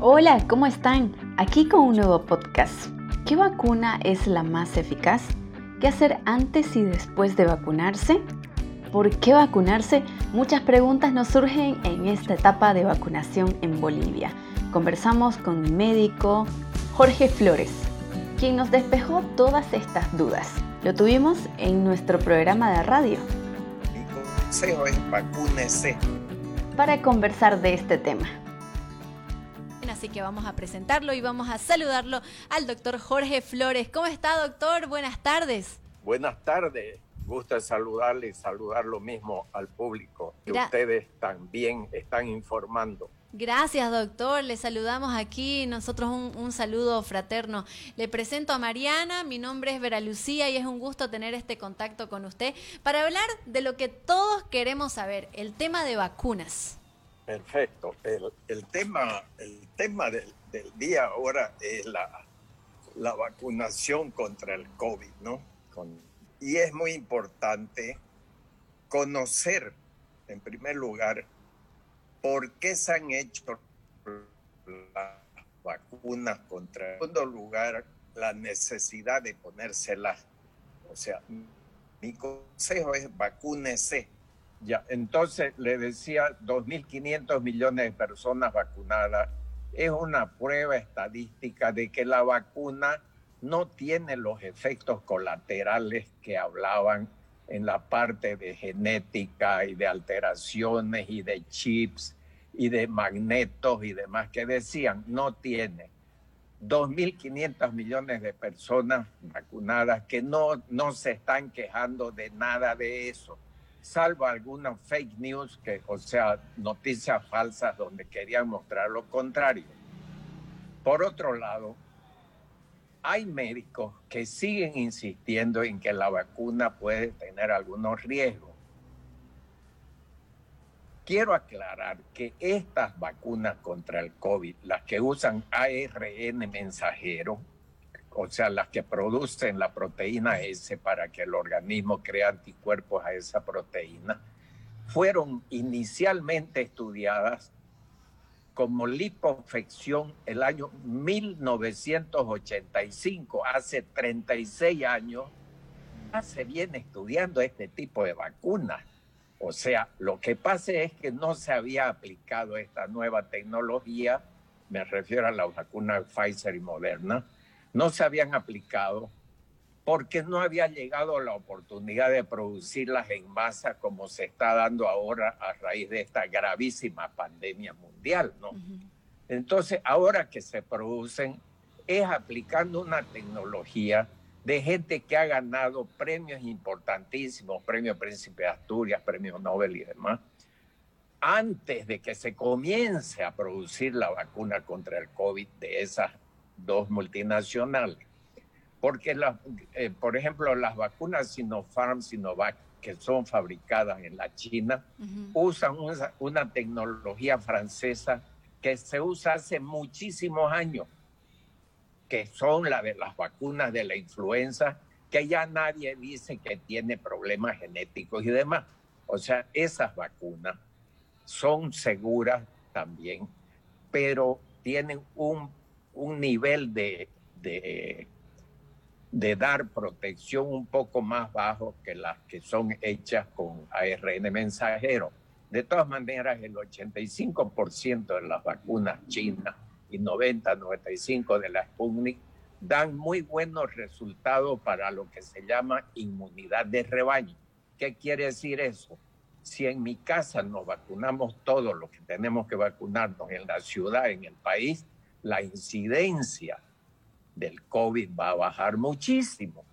Hola, ¿cómo están? Aquí con un nuevo podcast. ¿Qué vacuna es la más eficaz? ¿Qué hacer antes y después de vacunarse? ¿Por qué vacunarse? Muchas preguntas nos surgen en esta etapa de vacunación en Bolivia. Conversamos con el médico Jorge Flores, quien nos despejó todas estas dudas. Lo tuvimos en nuestro programa de radio. Mi consejo es vacúnese. Para conversar de este tema. Así que vamos a presentarlo y vamos a saludarlo al doctor Jorge Flores. ¿Cómo está, doctor? Buenas tardes. Buenas tardes. Gusta saludarle y saludar lo mismo al público que ustedes también están informando. Gracias, doctor. Le saludamos aquí. Nosotros un, saludo fraterno. Le presento a Mariana. Mi nombre es Vera Lucía y es un gusto tener este contacto con usted para hablar de lo que todos queremos saber, el tema de vacunas. Perfecto. El, tema, el tema del, día ahora es la, la vacunación contra el COVID, ¿no? Y es muy importante conocer, en primer lugar, por qué se han hecho las vacunas contra. En segundo lugar, la necesidad de ponérselas. O sea, mi consejo es vacúnese. Ya, entonces le decía, 2.500 millones de personas vacunadas es una prueba estadística de que la vacuna no tiene los efectos colaterales que hablaban en la parte de genética y de alteraciones y de chips y de magnetos y demás que decían, no tiene. 2.500 millones de personas vacunadas que no, no se están quejando de nada de eso, salvo algunas fake news, que, o sea, noticias falsas donde querían mostrar lo contrario. Por otro lado, hay médicos que siguen insistiendo en que la vacuna puede tener algunos riesgos. Quiero aclarar que estas vacunas contra el COVID, las que usan ARN mensajero, o sea, las que producen la proteína S para que el organismo cree anticuerpos a esa proteína, fueron inicialmente estudiadas como lipofección el año 1985, hace 36 años, se viene estudiando este tipo de vacunas. O sea, lo que pasa es que no se había aplicado esta nueva tecnología, me refiero a la vacuna Pfizer y Moderna, no se habían aplicado porque no había llegado la oportunidad de producirlas en masa como se está dando ahora a raíz de esta gravísima pandemia mundial, ¿no? Entonces, ahora que se producen, es aplicando una tecnología de gente que ha ganado premios importantísimos, premio Príncipe de Asturias, premio Nobel y demás, antes de que se comience a producir la vacuna contra el COVID de esas dos multinacionales porque, la, eh, por ejemplo, las vacunas Sinopharm, Sinovac, que son fabricadas en la China, usan una, tecnología francesa que se usa hace muchísimos años, que son la de las vacunas de la influenza, que ya nadie dice que tiene problemas genéticos y demás. O sea, esas vacunas son seguras también, pero tienen un, un nivel de, de de dar protección un poco más bajo que las que son hechas con ARN mensajero. De todas maneras, el 85% de las vacunas chinas y 90-95% de la Sputnik dan muy buenos resultados para lo que se llama inmunidad de rebaño. ¿Qué quiere decir eso? Si en mi casa nos vacunamos todos los que tenemos que vacunarnos en la ciudad, en el país, la incidencia del COVID va a bajar muchísimo.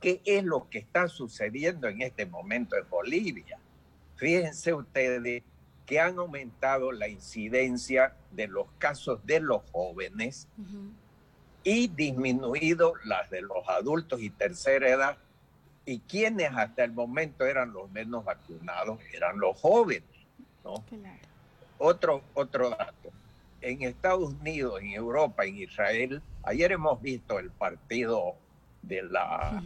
¿Qué es lo que está sucediendo en este momento en Bolivia? Fíjense ustedes que han aumentado la incidencia de los casos de los jóvenes y disminuido las de los adultos y tercera edad. Y quienes hasta el momento eran los menos vacunados eran los jóvenes. Otro, otro dato. En Estados Unidos, en Europa, en Israel, Ayer hemos visto el partido de la,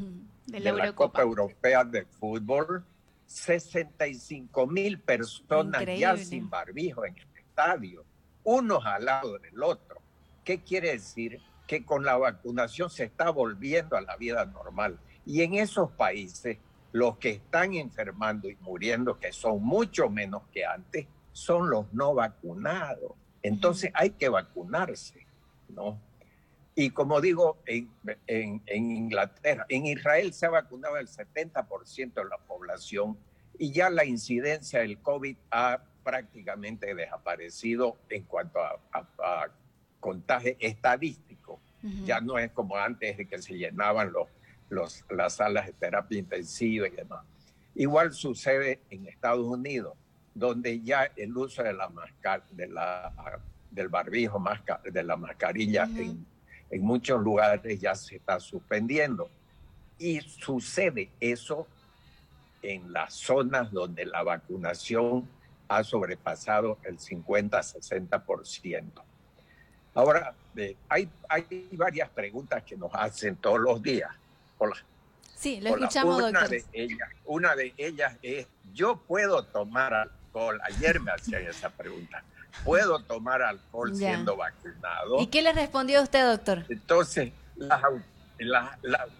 de la, Copa Europea de Fútbol. 65 mil personas ya sin barbijo en el estadio. unos al lado del otro. ¿Qué quiere decir? Que con la vacunación se está volviendo a la vida normal. Y en esos países, los que están enfermando y muriendo, que son mucho menos que antes, son los no vacunados. Entonces hay que vacunarse, ¿no? Y como digo, en, Inglaterra, en Israel se ha vacunado el 70% de la población y ya la incidencia del COVID ha prácticamente desaparecido en cuanto a, contagio estadístico. Ya no es como antes de que se llenaban los, los, las salas de terapia intensiva y demás. Igual sucede en Estados Unidos, donde ya el uso de la, de la del barbijo, de la mascarilla en en muchos lugares ya se está suspendiendo. Y sucede eso en las zonas donde la vacunación ha sobrepasado el 50-60%. Ahora, hay, hay varias preguntas que nos hacen todos los días. Hola. Sí, lo escuchamos, una doctor. De ellas, una de ellas es, ¿yo puedo tomar alcohol? Ayer me hacían esa pregunta puedo tomar alcohol siendo vacunado. ¿Y qué le respondió usted, doctor? Entonces,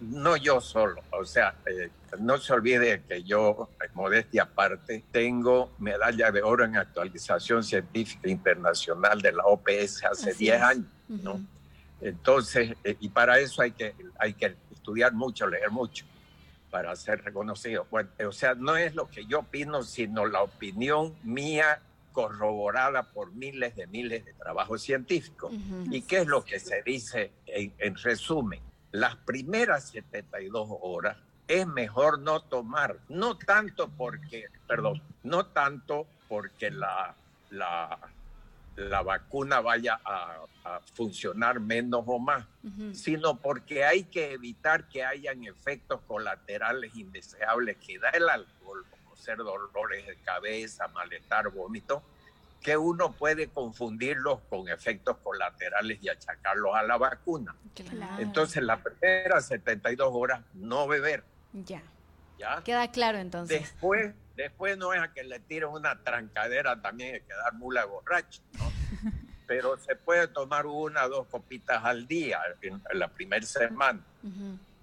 no yo solo, o sea, eh, no se olvide que yo, modestia aparte, tengo medalla de oro en actualización científica internacional de la OPS hace 10 años, ¿no? Entonces, eh, y para eso hay que, hay que estudiar mucho, leer mucho para ser reconocido. Bueno, o sea, no es lo que yo opino, sino la opinión mía corroborada por miles de miles de trabajos científicos. ¿Y qué es lo que se dice en, resumen? Las primeras 72 horas es mejor no tomar, no tanto porque, perdón, no tanto porque la, la, la vacuna vaya a, funcionar menos o más, sino porque hay que evitar que hayan efectos colaterales indeseables que da el alcohol, como ser dolores de cabeza, malestar, vómito, que uno puede confundirlos con efectos colaterales y achacarlos a la vacuna. Entonces, las primeras 72 horas no beber. Ya. ¿Ya? Queda claro entonces. Después, después no es a que le tiren una trancadera también hay quedar mula borracho, ¿no? Pero se puede tomar una o dos copitas al día en, la primera semana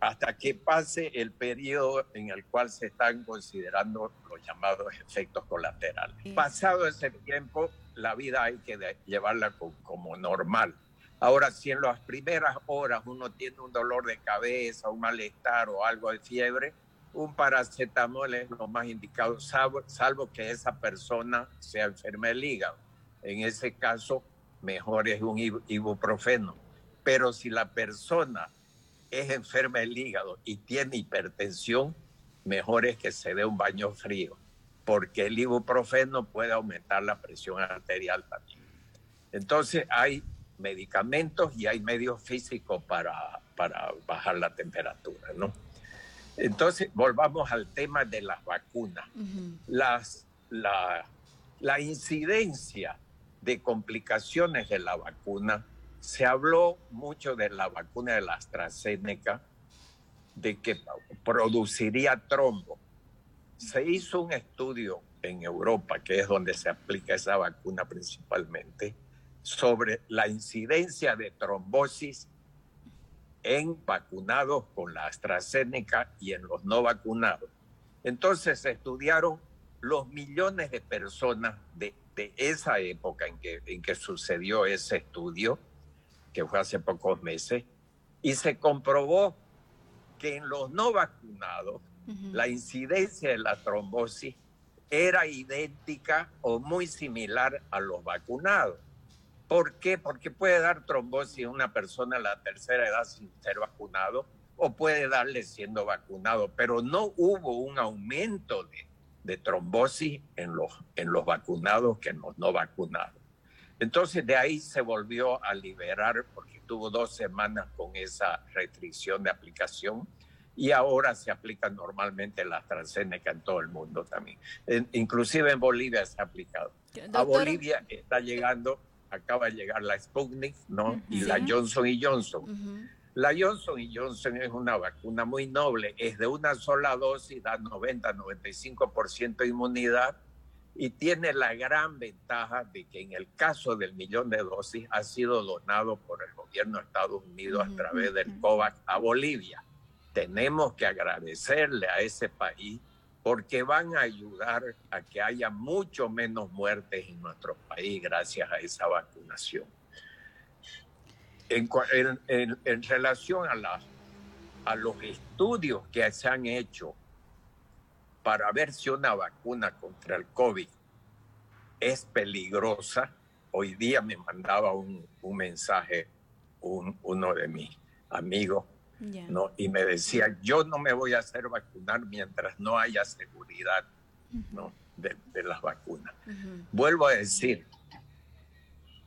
hasta que pase el periodo en el cual se están considerando los llamados efectos colaterales. Pasado ese tiempo, la vida hay que llevarla como normal. Ahora, si en las primeras horas uno tiene un dolor de cabeza, un malestar o algo de fiebre, un paracetamol es lo más indicado, salvo, salvo que esa persona sea enferma del hígado. En ese caso, mejor es un ibuprofeno. Pero si la persona es enferma del hígado y tiene hipertensión, mejor es que se dé un baño frío, porque el ibuprofeno puede aumentar la presión arterial también. Entonces hay medicamentos y hay medios físicos para, para bajar la temperatura, ¿no? Entonces, volvamos al tema de las vacunas. las, la, la incidencia de complicaciones de la vacuna se habló mucho de la vacuna de la AstraZeneca, de que produciría trombo. Se hizo un estudio en Europa, que es donde se aplica esa vacuna principalmente, sobre la incidencia de trombosis en vacunados con la AstraZeneca y en los no vacunados. Entonces se estudiaron los millones de personas de, esa época en que, en que sucedió ese estudio que fue hace pocos meses, y se comprobó que en los no vacunados la incidencia de la trombosis era idéntica o muy similar a los vacunados. ¿Por qué? Porque puede dar trombosis a una persona a la tercera edad sin ser vacunado o puede darle siendo vacunado, pero no hubo un aumento de, de trombosis en los, en los vacunados que en los no vacunados. Entonces de ahí se volvió a liberar porque tuvo dos semanas con esa restricción de aplicación y ahora se aplica normalmente la AstraZeneca en todo el mundo también. inclusive en Bolivia se ha aplicado. A Bolivia está llegando, acaba de llegar la Sputnik, ¿no? Y la Johnson y Johnson. La Johnson y Johnson es una vacuna muy noble, es de una sola dosis, da 90-95% de inmunidad y tiene la gran ventaja de que en el caso del millón de dosis ha sido donado por el gobierno de Estados Unidos a través del COVAX a Bolivia. Tenemos que agradecerle a ese país porque van a ayudar a que haya mucho menos muertes en nuestro país gracias a esa vacunación. En, relación a, los estudios que se han hecho para ver si una vacuna contra el COVID es peligrosa, hoy día me mandaba un, mensaje un, uno de mis amigos ¿no? Y me decía, yo no me voy a hacer vacunar mientras no haya seguridad ¿no? de, las vacunas. Vuelvo a decir,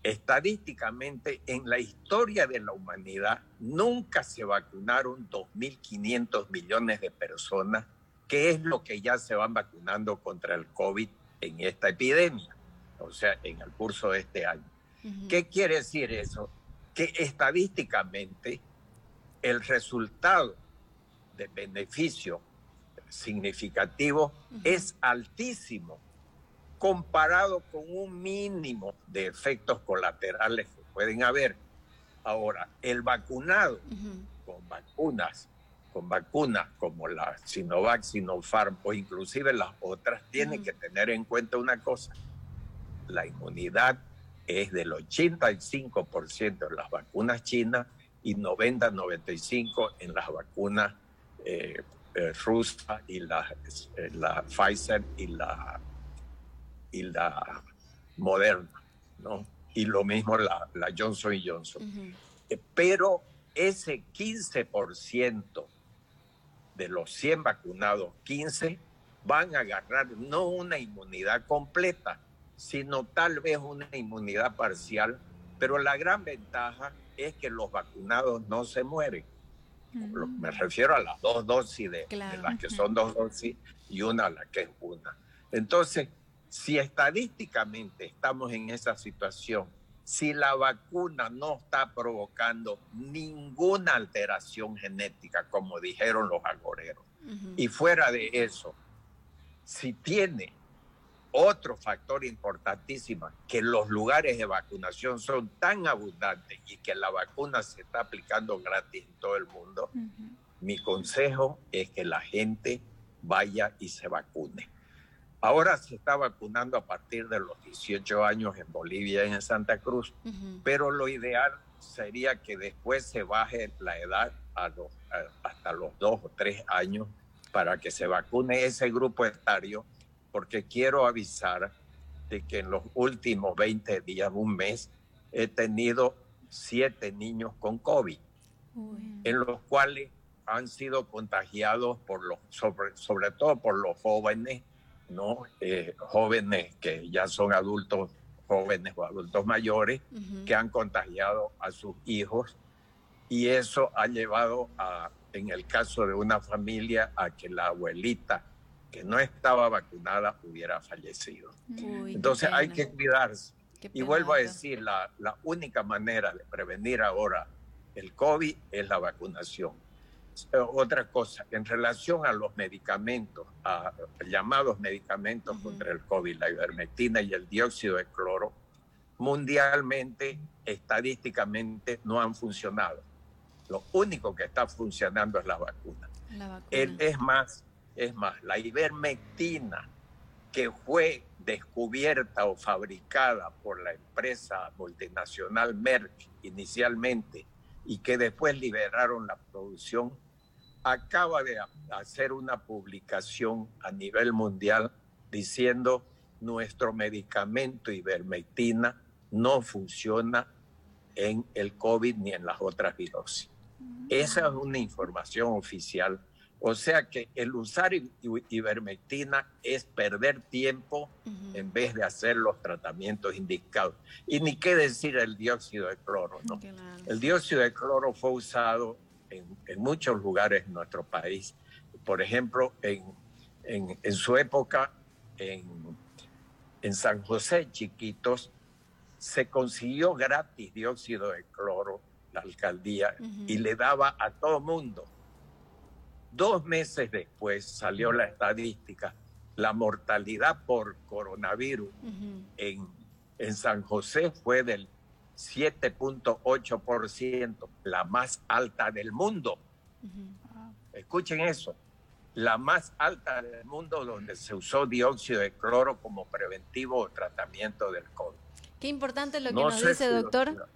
estadísticamente en la historia de la humanidad nunca se vacunaron 2.500 millones de personas, que es lo que ya se van vacunando contra el COVID en esta epidemia, o sea, en el curso de este año. ¿Qué quiere decir eso? Que estadísticamente el resultado de beneficio significativo es altísimo comparado con un mínimo de efectos colaterales que pueden haber. Ahora, el vacunado con vacunas, con vacunas como la Sinovac, Sinopharm o inclusive las otras, tiene que tener en cuenta una cosa. La inmunidad es del 85% de las vacunas chinas y 90-95 en las vacunas eh, eh, rusas y la, eh, la, Pfizer y la, y la Moderna, ¿no? Y lo mismo la, la Johnson Johnson. pero ese 15% de los 100 vacunados, 15 van a agarrar no una inmunidad completa, sino tal vez una inmunidad parcial, pero la gran ventaja es que los vacunados no se mueren. Me refiero a las dos dosis de, las que son dos dosis y una a la que es una. Entonces, si estadísticamente estamos en esa situación, si la vacuna no está provocando ninguna alteración genética, como dijeron los agoreros, y fuera de eso, si tiene otro factor importantísimo, que los lugares de vacunación son tan abundantes y que la vacuna se está aplicando gratis en todo el mundo, mi consejo es que la gente vaya y se vacune. Ahora se está vacunando a partir de los 18 años en Bolivia y en Santa Cruz, pero lo ideal sería que después se baje la edad a los, hasta los 2 o 3 años para que se vacune ese grupo etario porque quiero avisar de que en los últimos 20 días, un mes, he tenido siete niños con COVID, en los cuales han sido contagiados por los, sobre, sobre todo por los jóvenes, ¿no? Eh, jóvenes que ya son adultos, jóvenes o adultos mayores, que han contagiado a sus hijos. Y eso ha llevado a, en el caso de una familia, a que la abuelita que no estaba vacunada hubiera fallecido. Entonces hay que cuidarse. Y vuelvo a decir, la, la, única manera de prevenir ahora el COVID es la vacunación. Eh, otra cosa, en relación a los medicamentos, a llamados medicamentos contra el COVID, la ivermectina y el dióxido de cloro, mundialmente, estadísticamente, no han funcionado. Lo único que está funcionando es la vacuna. La vacuna. es más, es más, la ivermectina que fue descubierta o fabricada por la empresa multinacional Merck inicialmente y que después liberaron la producción, acaba de hacer una publicación a nivel mundial diciendo nuestro medicamento ivermectina no funciona en el COVID ni en las otras virosis. Esa es una información oficial o sea que el usar ivermectina es perder tiempo en vez de hacer los tratamientos indicados. Y ni qué decir el dióxido de cloro, ¿no? El dióxido de cloro fue usado en, muchos lugares en nuestro país. Por ejemplo, en, en, su época, en, en San José, chiquitos, se consiguió gratis dióxido de cloro, la alcaldía, y le daba a todo mundo Dos meses después salió la estadística la mortalidad por coronavirus en, en San José fue del 7.8%, la más alta del mundo. Escuchen eso, la más alta del mundo donde se usó dióxido de cloro como preventivo o tratamiento del COVID. Qué importante lo que nos dice, doctor.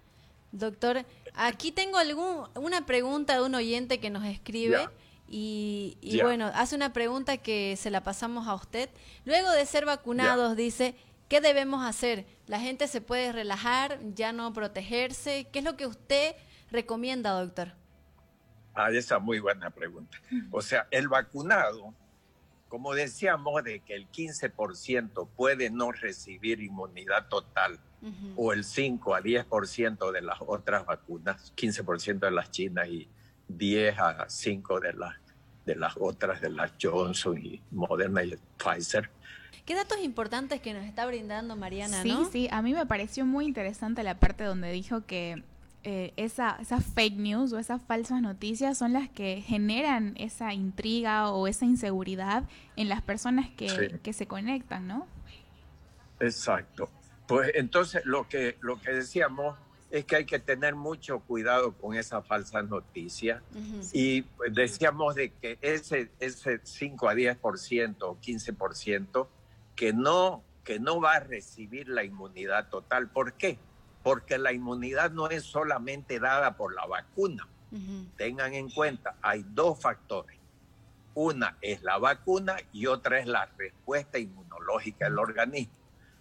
Doctor, aquí tengo algún, una pregunta de un oyente que nos escribe. Y, bueno, hace una pregunta que se la pasamos a usted. Luego de ser vacunados, dice, ¿qué debemos hacer? ¿La gente se puede relajar, ya no protegerse? ¿Qué es lo que usted recomienda, doctor? Ah, esa es muy buena pregunta. O sea, el vacunado, como decíamos, de que el 15% puede no recibir inmunidad total o el 5 a 10% de las otras vacunas, 15% de las chinas y 10 a 5 de las, de las otras, de las Johnson y Moderna y Pfizer. Qué datos importantes que nos está brindando Mariana, sí, ¿no? Sí, a mí me pareció muy interesante la parte donde dijo que eh, esa, esas fake news o esas falsas noticias son las que generan esa intriga o esa inseguridad en las personas que, que se conectan, ¿no? Exacto. Pues entonces lo que, lo que decíamos es que hay que tener mucho cuidado con esas falsas noticias. Y pues, decíamos de que ese, ese 5 a 10% o 15% que no, que no va a recibir la inmunidad total. ¿Por qué? Porque la inmunidad no es solamente dada por la vacuna. Tengan en cuenta, hay dos factores. Una es la vacuna y otra es la respuesta inmunológica del organismo.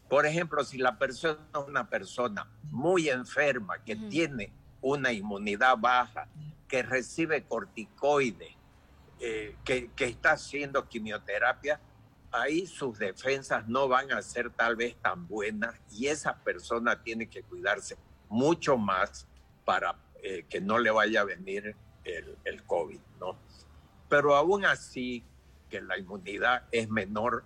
Por ejemplo, si la persona es una persona muy enferma, que tiene una inmunidad baja, que recibe corticoides, eh, que, que, está haciendo quimioterapia, ahí sus defensas no van a ser tal vez tan buenas y esa persona tiene que cuidarse mucho más para eh, que no le vaya a venir el, el COVID, ¿no? Pero aún así, que la inmunidad es menor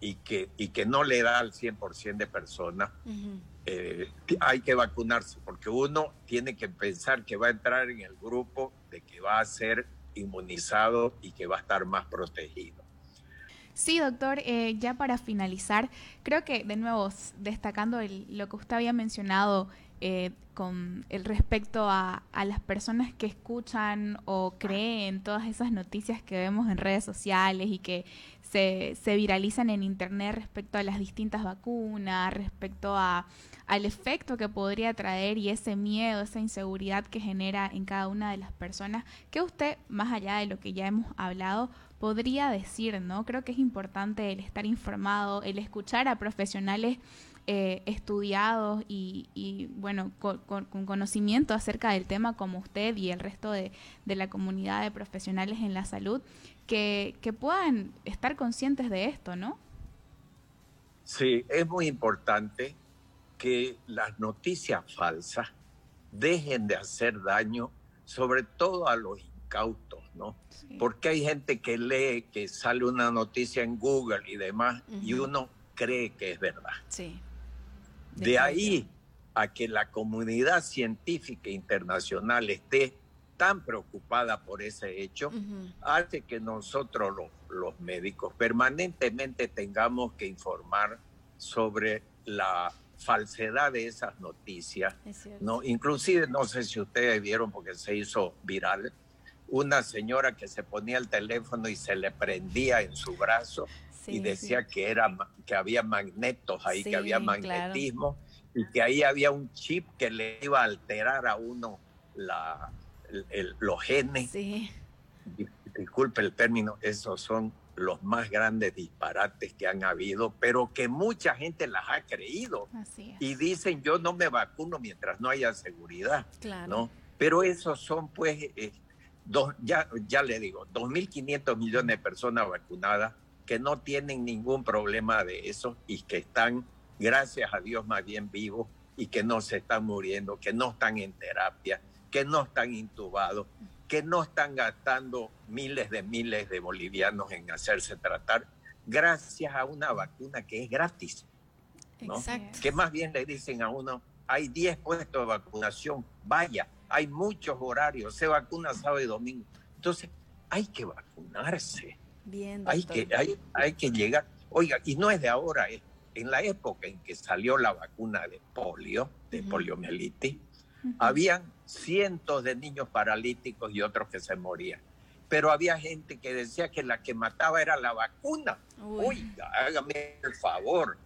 y que, y que no le da al 100% de personas, eh, hay que vacunarse, porque uno tiene que pensar que va a entrar en el grupo de que va a ser inmunizado y que va a estar más protegido. Sí, doctor, eh, ya para finalizar, creo que de nuevo, destacando lo que usted había mencionado eh, con el respecto a, las personas que escuchan o creen todas esas noticias que vemos en redes sociales y que se, se viralizan en internet respecto a las distintas vacunas, respecto a, al efecto que podría traer y ese miedo, esa inseguridad que genera en cada una de las personas, que usted, más allá de lo que ya hemos hablado, podría decir, ¿no? Creo que es importante el estar informado, el escuchar a profesionales eh, estudiados y, bueno, con, conocimiento acerca del tema como usted y el resto de, la comunidad de profesionales en la salud, que, puedan estar conscientes de esto, ¿no? Sí, es muy importante que las noticias falsas dejen de hacer daño, sobre todo a los incautos, ¿no? Porque hay gente que lee que sale una noticia en Google y demás y uno cree que es verdad. Sí. De ahí a que la comunidad científica internacional esté tan preocupada por ese hecho, hace que nosotros los, médicos permanentemente tengamos que informar sobre la falsedad de esas noticias. ¿no? Inclusive, no sé si ustedes vieron porque se hizo viral, una señora que se ponía el teléfono y se le prendía en su brazo y decía que, era, que había magnetos ahí, que había magnetismo y que ahí había un chip que le iba a alterar a uno la, los genes. Disculpe el término, esos son los más grandes disparates que han habido, pero que mucha gente las ha creído. Y dicen, yo no me vacuno mientras no haya seguridad. ¿no? Pero esos son, pues, eh, dos, ya, ya le digo, 2.500 millones de personas vacunadas que no tienen ningún problema de eso y que están, gracias a Dios, más bien vivos y que no se están muriendo, que no están en terapia, que no están intubados, que no están gastando miles de miles de bolivianos en hacerse tratar, gracias a una vacuna que es gratis. Exacto. Que más bien le dicen a uno, hay 10 puestos de vacunación, vaya, hay muchos horarios, se vacuna sábado y domingo. Entonces, hay que vacunarse. Bien, hay que, hay, hay que llegar. Oiga, y no es de ahora, es en la época en que salió la vacuna de polio, de poliomielitis, habían cientos de niños paralíticos y otros que se morían. Pero había gente que decía que la que mataba era la vacuna. Oiga, hágame el favor.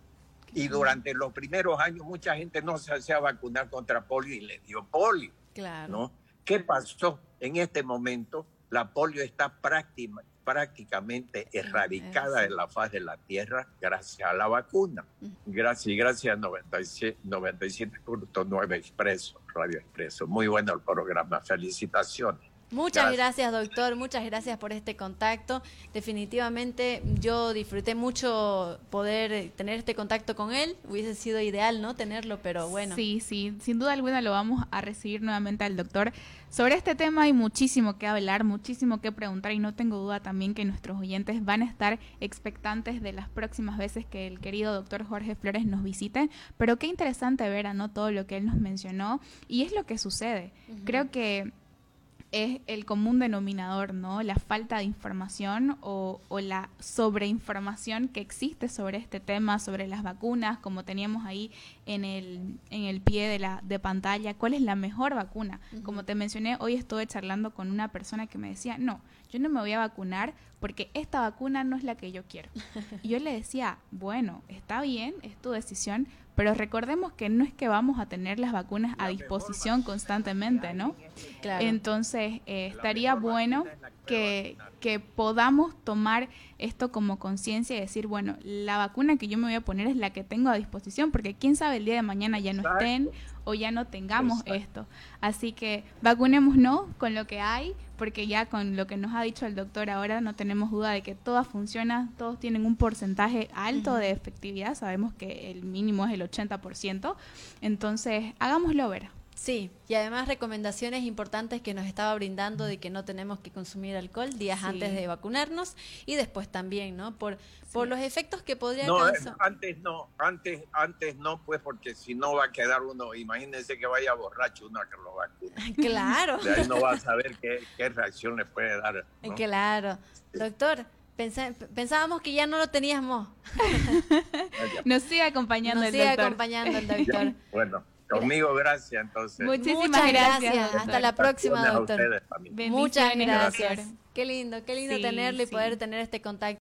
Y durante los primeros años mucha gente no se hacía vacunar contra polio y le dio polio. Claro. ¿no? ¿Qué pasó? En este momento la polio está prácticamente prácticamente erradicada de la faz de la Tierra gracias a la vacuna. Gracias y gracias a 97.9 Expreso, Radio Expreso. Muy bueno el programa, felicitaciones. Muchas gracias. doctor. Muchas gracias por este contacto. Definitivamente yo disfruté mucho poder tener este contacto con él. Hubiese sido ideal, ¿no? Tenerlo, pero bueno. Sí, sí. Sin duda alguna lo vamos a recibir nuevamente al doctor. Sobre este tema hay muchísimo que hablar, muchísimo que preguntar y no tengo duda también que nuestros oyentes van a estar expectantes de las próximas veces que el querido doctor Jorge Flores nos visite. Pero qué interesante ver, ¿no? Todo lo que él nos mencionó y es lo que sucede. Creo que es el común denominador, ¿no? La falta de información o, o, la sobreinformación que existe sobre este tema, sobre las vacunas, como teníamos ahí en el, en el pie de la de pantalla, cuál es la mejor vacuna. Como te mencioné, hoy estuve charlando con una persona que me decía, no, yo no me voy a vacunar porque esta vacuna no es la que yo quiero. Y yo le decía, bueno, está bien, es tu decisión, pero recordemos que no es que vamos a tener las vacunas a disposición constantemente, ¿no? Entonces, eh, estaría bueno que, que podamos tomar esto como conciencia y decir, bueno, la vacuna que yo me voy a poner es la que tengo a disposición, porque quién sabe el día de mañana ya no estén o ya no tengamos esto. Así que vacunémonos con lo que hay, porque ya con lo que nos ha dicho el doctor ahora no tenemos duda de que todas funcionan, todos tienen un porcentaje alto de efectividad, sabemos que el mínimo es el 80%, entonces hagámoslo ver. Sí, y además recomendaciones importantes que nos estaba brindando de que no tenemos que consumir alcohol días antes de vacunarnos y después también, ¿no? Por por los efectos que podría no, antes no, antes antes no, pues porque si no va a quedar uno, imagínense que vaya borracho uno a que lo vacune. Claro. De ahí no va a saber qué, qué reacción le puede dar. Claro. Doctor, pensábamos que ya no lo teníamos. Nos sigue acompañando Nos sigue acompañando el doctor. bueno. Conmigo, gracias, entonces. Muchísimas gracias. Hasta la próxima, doctor. Muchas gracias. Qué lindo, qué lindo tenerlo y poder tener este contacto.